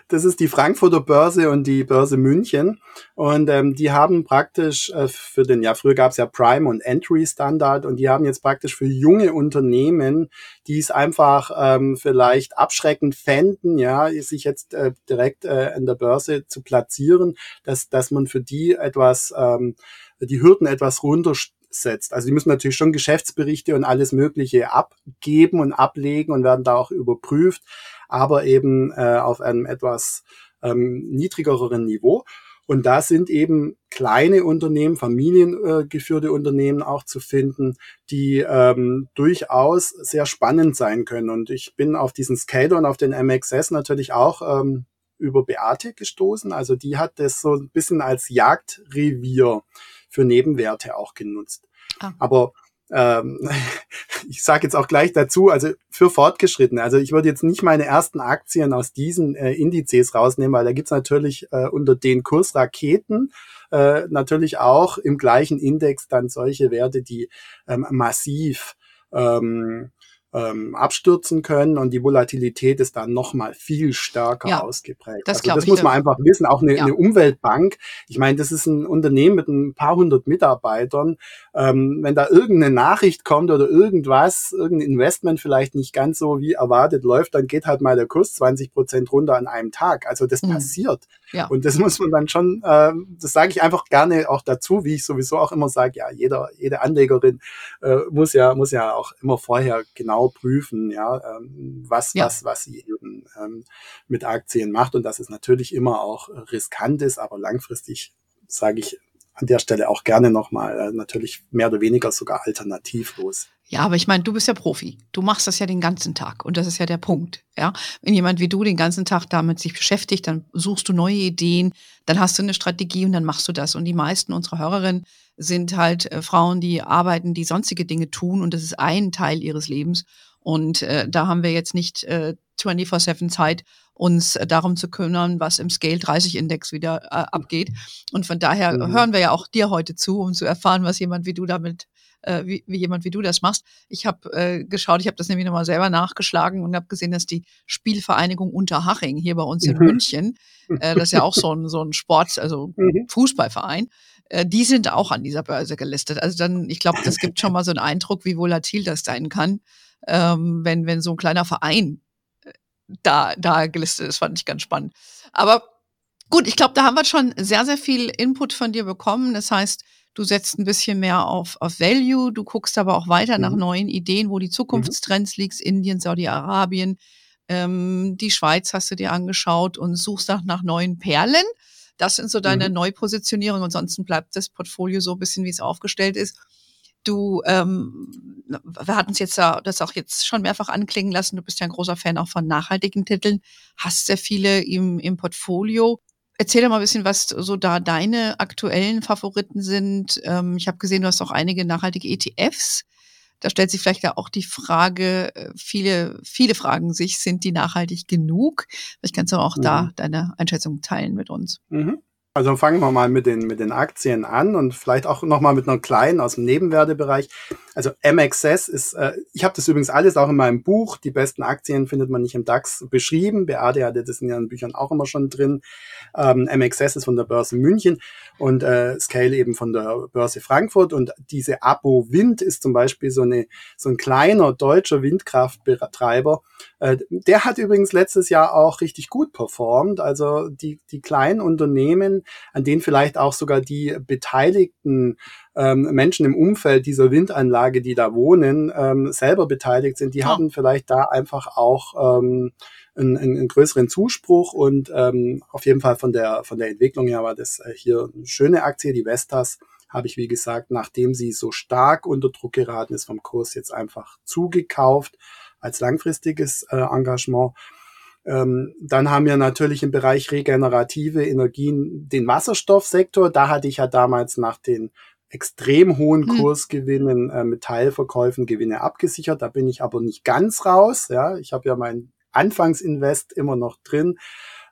[SPEAKER 1] Das ist die Frankfurter Börse und die Börse München. Und ähm, die haben praktisch äh, für den, ja, früher gab es ja Prime und Entry Standard und die haben jetzt praktisch für junge Unternehmen, die es einfach ähm, vielleicht abschreckend fänden, ja, sich jetzt äh, direkt äh, an der Börse zu platzieren, dass, dass man für die etwas, ähm, die Hürden etwas runter setzt. Also die müssen natürlich schon Geschäftsberichte und alles Mögliche abgeben und ablegen und werden da auch überprüft aber eben äh, auf einem etwas ähm, niedrigeren Niveau. Und da sind eben kleine Unternehmen, familiengeführte äh, Unternehmen auch zu finden, die ähm, durchaus sehr spannend sein können. Und ich bin auf diesen Skater und auf den MXS natürlich auch ähm, über Beate gestoßen. Also die hat das so ein bisschen als Jagdrevier für Nebenwerte auch genutzt. Ah. Aber ähm, ich sage jetzt auch gleich dazu, also für Fortgeschrittene. Also ich würde jetzt nicht meine ersten Aktien aus diesen äh, Indizes rausnehmen, weil da gibt's natürlich äh, unter den Kursraketen äh, natürlich auch im gleichen Index dann solche Werte, die ähm, massiv ähm, ähm, abstürzen können und die Volatilität ist dann nochmal viel stärker ja, ausgeprägt. Das, also das muss man einfach wissen. Auch eine, ja. eine, Umweltbank, ich meine, das ist ein Unternehmen mit ein paar hundert Mitarbeitern. Ähm, wenn da irgendeine Nachricht kommt oder irgendwas, irgendein Investment vielleicht nicht ganz so wie erwartet läuft, dann geht halt mal der Kurs 20 Prozent runter an einem Tag. Also das mhm. passiert. Ja. Und das muss man dann schon, äh, das sage ich einfach gerne auch dazu, wie ich sowieso auch immer sage, ja, jeder, jede Anlegerin äh, muss ja, muss ja auch immer vorher genau prüfen, ja, ähm, was, ja. was, was sie eben ähm, mit Aktien macht und dass es natürlich immer auch riskant ist, aber langfristig sage ich an der Stelle auch gerne nochmal, äh, natürlich mehr oder weniger sogar alternativlos.
[SPEAKER 2] Ja, aber ich meine, du bist ja Profi. Du machst das ja den ganzen Tag. Und das ist ja der Punkt. Ja, wenn jemand wie du den ganzen Tag damit sich beschäftigt, dann suchst du neue Ideen, dann hast du eine Strategie und dann machst du das. Und die meisten unserer Hörerinnen sind halt äh, Frauen, die arbeiten, die sonstige Dinge tun. Und das ist ein Teil ihres Lebens. Und äh, da haben wir jetzt nicht äh, 24-7 Zeit, uns darum zu kümmern, was im Scale 30 Index wieder äh, abgeht. Und von daher mhm. hören wir ja auch dir heute zu, um zu erfahren, was jemand wie du damit äh, wie, wie jemand wie du das machst. Ich habe äh, geschaut, ich habe das nämlich nochmal selber nachgeschlagen und habe gesehen, dass die Spielvereinigung Unterhaching hier bei uns in mhm. München, äh, das ist ja auch so ein, so ein Sport, also mhm. Fußballverein, äh, die sind auch an dieser Börse gelistet. Also dann, ich glaube, das gibt schon mal so einen Eindruck, wie volatil das sein kann, ähm, wenn, wenn so ein kleiner Verein äh, da, da gelistet ist, fand ich ganz spannend. Aber gut, ich glaube, da haben wir schon sehr, sehr viel Input von dir bekommen. Das heißt, Du setzt ein bisschen mehr auf, auf Value, du guckst aber auch weiter mhm. nach neuen Ideen, wo die. Zukunftstrends mhm. liegt, Indien, Saudi-Arabien, ähm, die Schweiz hast du dir angeschaut und suchst nach, nach neuen Perlen. Das sind so deine mhm. Neupositionierung. Ansonsten bleibt das Portfolio so ein bisschen, wie es aufgestellt ist. Du, ähm, wir hatten es jetzt ja, das auch jetzt schon mehrfach anklingen lassen. Du bist ja ein großer Fan auch von nachhaltigen Titeln, hast sehr viele im, im Portfolio. Erzähl doch mal ein bisschen, was so da deine aktuellen Favoriten sind. Ähm, ich habe gesehen, du hast auch einige nachhaltige ETFs. Da stellt sich vielleicht ja auch die Frage, äh, viele, viele fragen sich, sind die nachhaltig genug? Vielleicht kannst du auch mhm. da deine Einschätzung teilen mit uns.
[SPEAKER 1] Mhm. Also fangen wir mal mit den, mit den Aktien an und vielleicht auch nochmal mit einer kleinen aus dem Nebenwertebereich. also MXS ist, äh, ich habe das übrigens alles auch in meinem Buch, die besten Aktien findet man nicht im DAX beschrieben. Beate hatte das in ihren Büchern auch immer schon drin. Ähm, MXS ist von der Börse München und äh, Scale eben von der Börse Frankfurt. Und diese Abo Wind ist zum Beispiel so, eine, so ein kleiner deutscher Windkraftbetreiber. Äh, der hat übrigens letztes Jahr auch richtig gut performt. Also die, die kleinen Unternehmen, an denen vielleicht auch sogar die Beteiligten ähm, Menschen im Umfeld dieser Windanlage, die da wohnen, ähm, selber beteiligt sind, die oh. haben vielleicht da einfach auch ähm, einen, einen größeren Zuspruch und ähm, auf jeden Fall von der von der Entwicklung her war das äh, hier eine schöne Aktie. Die Vestas habe ich, wie gesagt, nachdem sie so stark unter Druck geraten ist vom Kurs, jetzt einfach zugekauft als langfristiges äh, Engagement. Ähm, dann haben wir natürlich im Bereich regenerative Energien den Wasserstoffsektor. Da hatte ich ja damals nach den extrem hohen hm. Kursgewinnen äh, mit Teilverkäufen Gewinne abgesichert. Da bin ich aber nicht ganz raus. Ja, ich habe ja mein Anfangsinvest immer noch drin.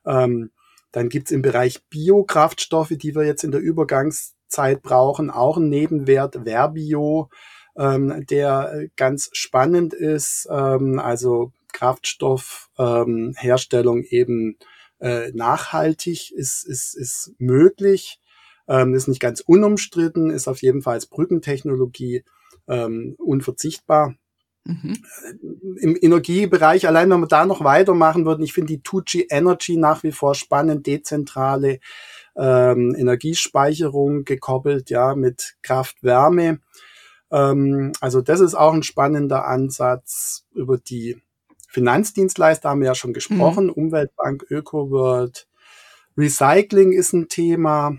[SPEAKER 1] Ähm, dann gibt's im Bereich Biokraftstoffe, die wir jetzt in der Übergangszeit brauchen, auch einen Nebenwert, Verbio, ähm, der ganz spannend ist. Ähm, also Kraftstoffherstellung ähm, eben äh, nachhaltig ist, ist, ist möglich. Ähm, ist nicht ganz unumstritten, ist auf jeden Fall als Brückentechnologie ähm, unverzichtbar. Mhm. Äh, Im Energiebereich, allein wenn wir da noch weitermachen würden, ich finde die 2G Energy nach wie vor spannend, dezentrale ähm, Energiespeicherung gekoppelt, ja, mit Kraft-Wärme. Ähm, also das ist auch ein spannender Ansatz. Über die Finanzdienstleister haben wir ja schon gesprochen, mhm. Umweltbank, ÖkoWorld, Recycling ist ein Thema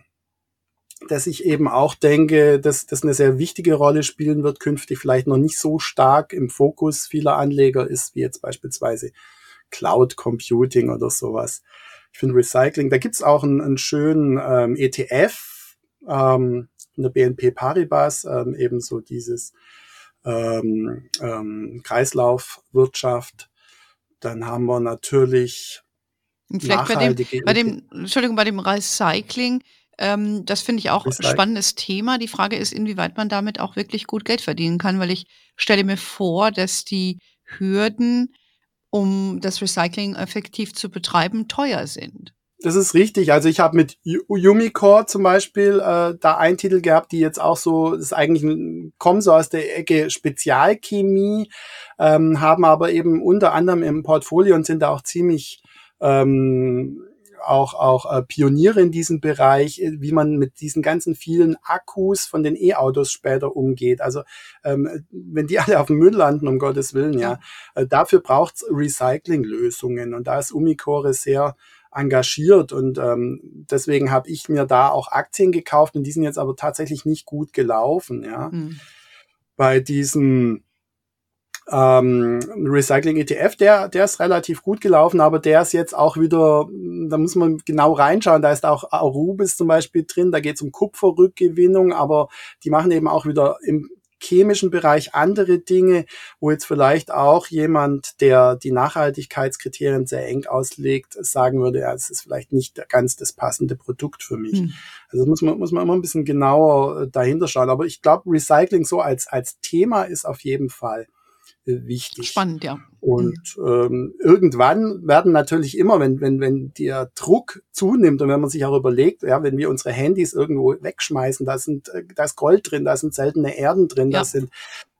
[SPEAKER 1] dass ich eben auch denke, dass das eine sehr wichtige Rolle spielen wird, künftig vielleicht noch nicht so stark im Fokus vieler Anleger ist, wie jetzt beispielsweise Cloud Computing oder sowas. Ich finde Recycling, da gibt's auch einen, einen schönen ähm, ETF ähm, von der BNP Paribas, ähm, ebenso dieses ähm, ähm, Kreislaufwirtschaft. Dann haben wir natürlich
[SPEAKER 2] und vielleicht bei dem, bei dem, Entschuldigung, bei dem Recycling, ähm, das finde ich auch ein spannendes Thema. Die Frage ist, inwieweit man damit auch wirklich gut Geld verdienen kann, weil ich stelle mir vor, dass die Hürden, um das Recycling effektiv zu betreiben, teuer sind.
[SPEAKER 1] Das ist richtig. Also ich habe mit Yumicore zum Beispiel äh, da einen Titel gehabt, die jetzt auch so, das ist eigentlich kommen so aus der Ecke Spezialchemie, ähm, haben aber eben unter anderem im Portfolio und sind da auch ziemlich ähm, auch, auch äh, Pioniere in diesem Bereich, äh, wie man mit diesen ganzen vielen Akkus von den E-Autos später umgeht. Also ähm, wenn die alle auf dem Müll landen, um Gottes Willen, ja, äh, dafür braucht's Recycling-Lösungen. Und da ist Umicore sehr engagiert und ähm, deswegen habe ich mir da auch Aktien gekauft und die sind jetzt aber tatsächlich nicht gut gelaufen, ja. Mhm. Bei diesem ähm, Recycling ETF, der, der ist relativ gut gelaufen, aber der ist jetzt auch wieder, da muss man genau reinschauen, da ist auch Arubis zum Beispiel drin, da geht es um Kupferrückgewinnung, aber die machen eben auch wieder im chemischen Bereich andere Dinge, wo jetzt vielleicht auch jemand, der die Nachhaltigkeitskriterien sehr eng auslegt, sagen würde, ja, es ist vielleicht nicht ganz das passende Produkt für mich. Hm. Also muss man, muss man immer ein bisschen genauer äh, dahinter schauen. Aber ich glaube, Recycling so als, als Thema ist auf jeden Fall wichtig.
[SPEAKER 2] Spannend, ja.
[SPEAKER 1] Und ähm, irgendwann werden natürlich immer, wenn, wenn, wenn der Druck zunimmt und wenn man sich auch überlegt, ja, wenn wir unsere Handys irgendwo wegschmeißen, da sind, äh, da ist Gold drin, da sind seltene Erden drin, ja. da sind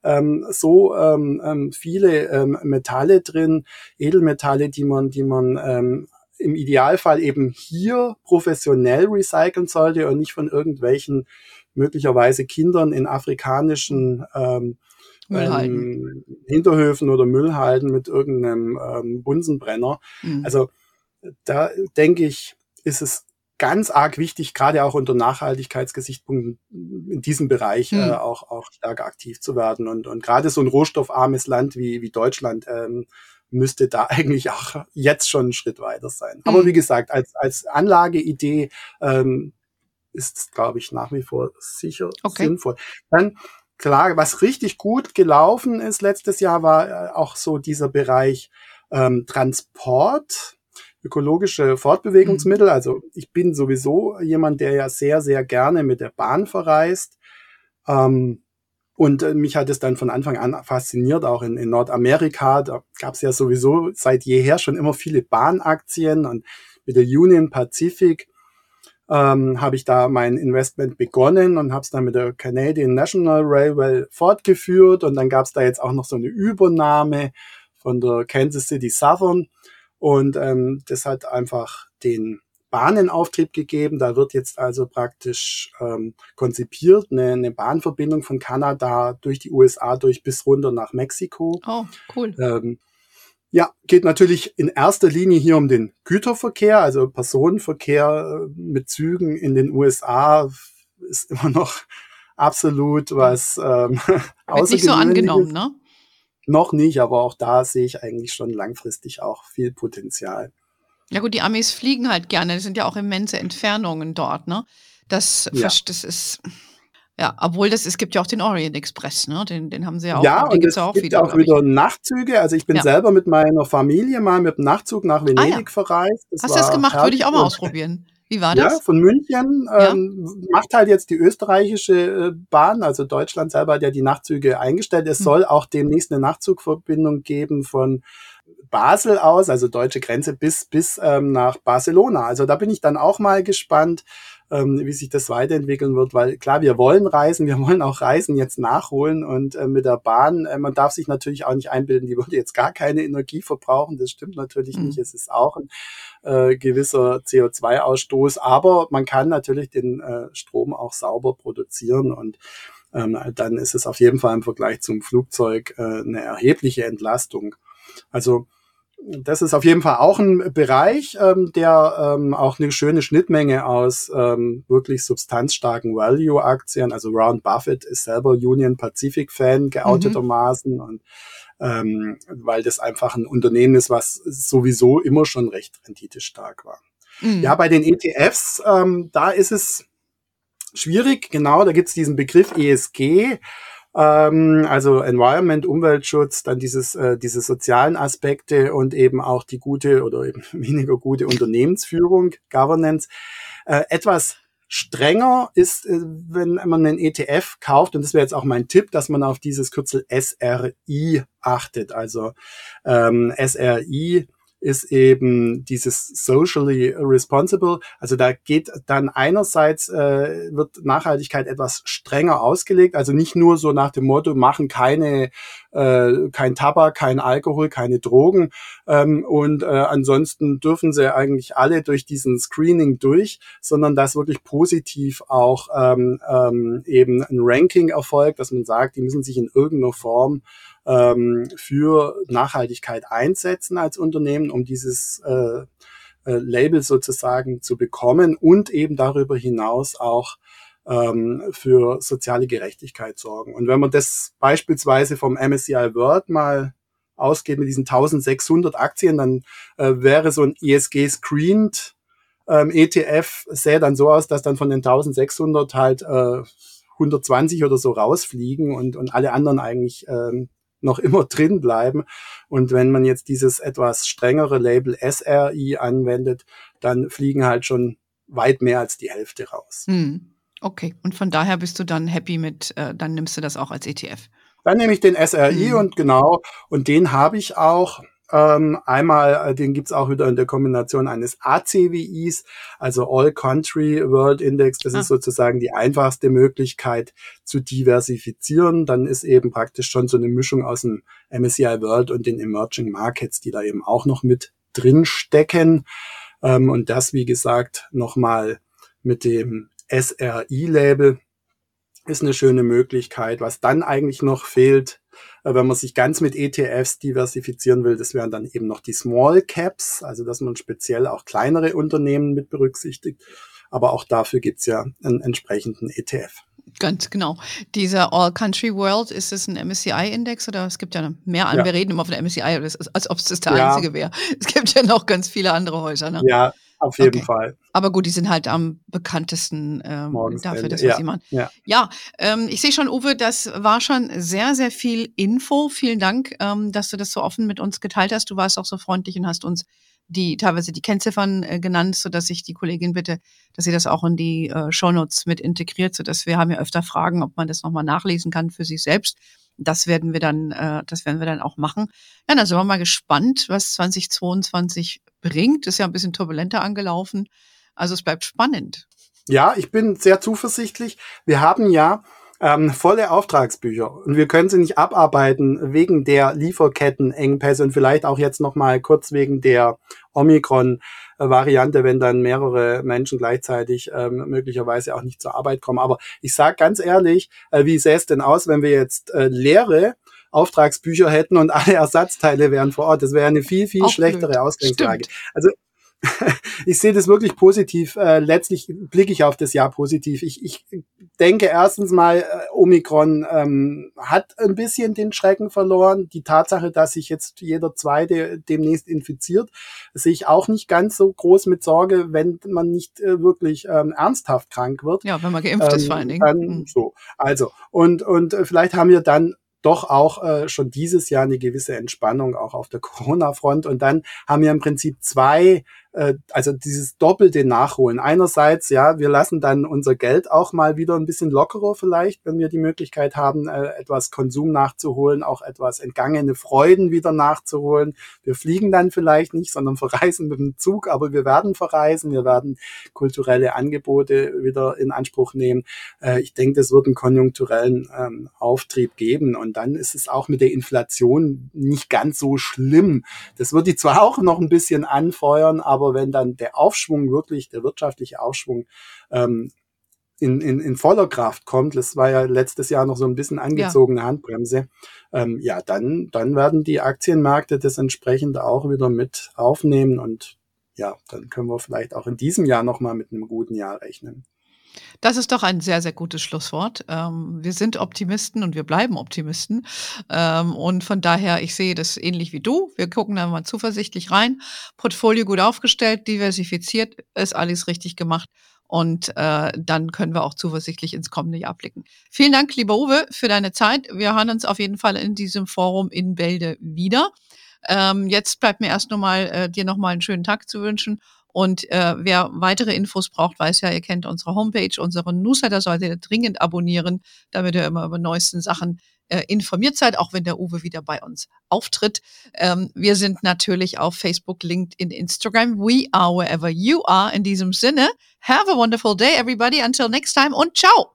[SPEAKER 1] ähm, so ähm, ähm, viele ähm, Metalle drin, Edelmetalle, die man, die man ähm, im Idealfall eben hier professionell recyceln sollte und nicht von irgendwelchen möglicherweise Kindern in afrikanischen ähm, ähm, Hinterhöfen oder Müllhalden mit irgendeinem ähm, Bunsenbrenner. Mhm. Also da denke ich, ist es ganz arg wichtig, gerade auch unter Nachhaltigkeitsgesichtspunkten in diesem Bereich mhm. äh, auch, auch stärker aktiv zu werden. Und, und gerade so ein rohstoffarmes Land wie, wie Deutschland ähm, müsste da eigentlich auch jetzt schon einen Schritt weiter sein. Mhm. Aber wie gesagt, als, als Anlageidee ähm, ist es, glaube ich, nach wie vor sicher okay. sinnvoll. Dann klar, was richtig gut gelaufen ist letztes Jahr, war äh, auch so dieser Bereich ähm, Transport, ökologische Fortbewegungsmittel. Mhm. Also ich bin sowieso jemand, der ja sehr, sehr gerne mit der Bahn verreist. Ähm, Und äh, mich hat es dann von Anfang an fasziniert, auch in, in Nordamerika. Da gab es ja sowieso seit jeher schon immer viele Bahnaktien und mit der Union Pacific ähm, habe ich da mein Investment begonnen und habe es dann mit der Canadian National Railway fortgeführt. Und dann gab es da jetzt auch noch so eine Übernahme von der Kansas City Southern. Und ähm, das hat einfach den Bahnenauftrieb gegeben. Da wird jetzt also praktisch ähm, konzipiert eine, eine Bahnverbindung von Kanada durch die USA durch bis runter nach Mexiko.
[SPEAKER 2] Oh, cool.
[SPEAKER 1] Ähm, ja, geht natürlich in erster Linie hier um den Güterverkehr, also Personenverkehr äh, mit Zügen in den USA ist immer noch absolut was ähm,
[SPEAKER 2] Wird nicht so angenommen, ne?
[SPEAKER 1] Noch nicht, aber auch da sehe ich eigentlich schon langfristig auch viel Potenzial.
[SPEAKER 2] Ja gut, die Amis fliegen halt gerne, das sind ja auch immense Entfernungen dort, ne? Das, ja. das ist, ja, obwohl das, es gibt ja auch den Orient Express, ne? Den, den haben sie ja auch.
[SPEAKER 1] Ja, und es auch gibt wieder, auch wieder Nachtzüge. Also ich bin ja. selber mit meiner Familie mal mit dem Nachtzug nach Venedig ah, ja. verreist.
[SPEAKER 2] Das Hast du das gemacht? Würde ich auch mal ausprobieren. Wie war das?
[SPEAKER 1] Ja, von München ähm, macht halt jetzt die österreichische äh, Bahn, also Deutschland selber hat ja die Nachtzüge eingestellt. Es hm. soll auch demnächst eine Nachtzugverbindung geben von Basel aus, also deutsche Grenze, bis, bis ähm, nach Barcelona. Also da bin ich dann auch mal gespannt, ähm, wie sich das weiterentwickeln wird, weil klar, wir wollen reisen, wir wollen auch Reisen jetzt nachholen und äh, mit der Bahn, äh, man darf sich natürlich auch nicht einbilden, die würde jetzt gar keine Energie verbrauchen, das stimmt natürlich mhm. nicht, es ist auch ein äh, gewisser CO2-Ausstoß, aber man kann natürlich den äh, Strom auch sauber produzieren und ähm, dann ist es auf jeden Fall im Vergleich zum Flugzeug äh, eine erhebliche Entlastung. Also das ist auf jeden Fall auch ein Bereich, ähm, der ähm, auch eine schöne Schnittmenge aus ähm, wirklich substanzstarken Value-Aktien, also Round Buffett ist selber Union Pacific-Fan geoutetermaßen mhm. und ähm, weil das einfach ein Unternehmen ist, was sowieso immer schon recht renditestark war. Mhm. Ja, bei den ETFs, ähm, da ist es schwierig, genau, da gibt es diesen Begriff ESG ähm, also Environment, Umweltschutz, dann dieses, äh, diese sozialen Aspekte und eben auch die gute oder eben weniger gute Unternehmensführung, Governance. Äh, etwas strenger ist, äh, wenn man einen ETF kauft, und das wäre jetzt auch mein Tipp, dass man auf dieses Kürzel SRI achtet. Also ähm, SRI ist eben dieses socially responsible. Also da geht dann einerseits äh, wird Nachhaltigkeit etwas strenger ausgelegt, also nicht nur so nach dem Motto machen keine äh, kein Tabak, kein Alkohol, keine Drogen ähm, und äh, ansonsten dürfen sie eigentlich alle durch diesen Screening durch, sondern dass wirklich positiv auch ähm, ähm, eben ein Ranking erfolgt, dass man sagt, die müssen sich in irgendeiner Form ähm, für Nachhaltigkeit einsetzen als Unternehmen, um dieses äh, äh, Label sozusagen zu bekommen und eben darüber hinaus auch ähm, für soziale Gerechtigkeit sorgen. Und wenn man das beispielsweise vom MSCI World mal ausgeht mit diesen 1600 Aktien, dann äh, wäre so ein ESG-screened ähm, ETF, sähe dann so aus, dass dann von den 1600 halt äh, 120 oder so rausfliegen und, und alle anderen eigentlich ähm, noch immer drin bleiben. Und wenn man jetzt dieses etwas strengere Label SRI anwendet, dann fliegen halt schon weit mehr als die Hälfte raus.
[SPEAKER 2] Hm. Okay, und von daher bist du dann happy mit, äh, dann nimmst du das auch als ETF.
[SPEAKER 1] Dann nehme ich den SRI mhm. und genau, und den habe ich auch ähm, einmal, äh, den gibt's auch wieder in der Kombination eines ACWIs, also All Country World Index. Das ah. ist sozusagen die einfachste Möglichkeit zu diversifizieren. Dann ist eben praktisch schon so eine Mischung aus dem MSCI World und den Emerging Markets, die da eben auch noch mit drin stecken. Ähm, und das, wie gesagt, nochmal mit dem SRI-Label ist eine schöne Möglichkeit. Was dann eigentlich noch fehlt, wenn man sich ganz mit ETFs diversifizieren will, das wären dann eben noch die Small Caps, also dass man speziell auch kleinere Unternehmen mit berücksichtigt. Aber auch dafür gibt's ja einen entsprechenden ETF.
[SPEAKER 2] Ganz genau. Dieser All Country World, ist es ein MSCI-Index oder es gibt ja mehr an, ja. wir reden immer von MSCI, als ob es das der ja. einzige wäre. Es gibt ja noch ganz viele andere Häuser. Ne?
[SPEAKER 1] Ja, auf jeden okay. Fall.
[SPEAKER 2] Aber gut, die sind halt am bekanntesten ähm, dafür, dass wir ja. sie machen. Ja, ja ähm, ich sehe schon, Uwe, das war schon sehr, sehr viel Info. Vielen Dank, ähm, dass du das so offen mit uns geteilt hast. Du warst auch so freundlich und hast uns die teilweise die Kennziffern äh, genannt, so dass ich die Kollegin bitte, dass sie das auch in die äh, Shownotes mit integriert, so dass wir haben ja öfter Fragen, ob man das nochmal nachlesen kann für sich selbst. Das werden wir dann, äh, das werden wir dann auch machen. Ja, dann sind wir mal gespannt, was 2022 bringt. Ist ja ein bisschen turbulenter angelaufen. Also es bleibt spannend.
[SPEAKER 1] Ja, ich bin sehr zuversichtlich. Wir haben ja ähm, volle Auftragsbücher und wir können sie nicht abarbeiten wegen der Lieferkettenengpässe und vielleicht auch jetzt noch mal kurz wegen der Omikron Variante, wenn dann mehrere Menschen gleichzeitig ähm, möglicherweise auch nicht zur Arbeit kommen. Aber ich sage ganz ehrlich, äh, wie sähe es denn aus, wenn wir jetzt äh, leere Auftragsbücher hätten und alle Ersatzteile wären vor Ort? Das wäre eine viel, viel auch schlechtere blöd. Ausgangslage. Stimmt. Also ich sehe das wirklich positiv. Äh, letztlich blicke ich auf das Jahr positiv. Ich, ich denke erstens mal, äh, Omikron ähm, hat ein bisschen den Schrecken verloren. Die Tatsache, dass sich jetzt jeder Zweite demnächst infiziert, sehe ich auch nicht ganz so groß mit Sorge, wenn man nicht äh, wirklich ähm, ernsthaft krank wird.
[SPEAKER 2] Ja, wenn man geimpft ähm, ist vor allen Dingen.
[SPEAKER 1] Dann, mhm. so, also und und äh, vielleicht haben wir dann doch auch äh, schon dieses Jahr eine gewisse Entspannung auch auf der Corona-Front. Und dann haben wir im Prinzip zwei äh, also dieses doppelte Nachholen. Einerseits, ja, wir lassen dann unser Geld auch mal wieder ein bisschen lockerer vielleicht, wenn wir die Möglichkeit haben, äh, etwas Konsum nachzuholen, auch etwas entgangene Freuden wieder nachzuholen. Wir fliegen dann vielleicht nicht, sondern verreisen mit dem Zug, aber wir werden verreisen, wir werden kulturelle Angebote wieder in Anspruch nehmen. Äh, ich denke, das wird einen konjunkturellen ähm, Auftrieb geben und dann ist es auch mit der Inflation nicht ganz so schlimm. Das wird die zwar auch noch ein bisschen anfeuern, aber aber wenn dann der Aufschwung wirklich, der wirtschaftliche Aufschwung ähm, in, in, in voller Kraft kommt, das war ja letztes Jahr noch so ein bisschen angezogene ja. Handbremse, ähm, ja, dann, dann werden die Aktienmärkte das entsprechend auch wieder mit aufnehmen und ja, dann können wir vielleicht auch in diesem Jahr nochmal mit einem guten Jahr rechnen.
[SPEAKER 2] Das ist doch ein sehr, sehr gutes Schlusswort. Ähm, wir sind Optimisten und wir bleiben Optimisten. Ähm, und von daher, ich sehe das ähnlich wie du. Wir gucken da mal zuversichtlich rein. Portfolio gut aufgestellt, diversifiziert, ist alles richtig gemacht. Und äh, dann können wir auch zuversichtlich ins kommende Jahr blicken. Vielen Dank, lieber Uwe, für deine Zeit. Wir hören uns auf jeden Fall in diesem Forum in Bälde wieder. Ähm, jetzt bleibt mir erst nochmal, äh, dir nochmal einen schönen Tag zu wünschen und äh, wer weitere Infos braucht, weiß ja, ihr kennt unsere Homepage, unseren Newsletter solltet ihr dringend abonnieren, damit ihr immer über neuesten Sachen äh, informiert seid, auch wenn der Uwe wieder bei uns auftritt. Ähm, wir sind natürlich auf Facebook, LinkedIn, Instagram. We are wherever you are. In diesem Sinne, have a wonderful day, everybody. Until next time und ciao.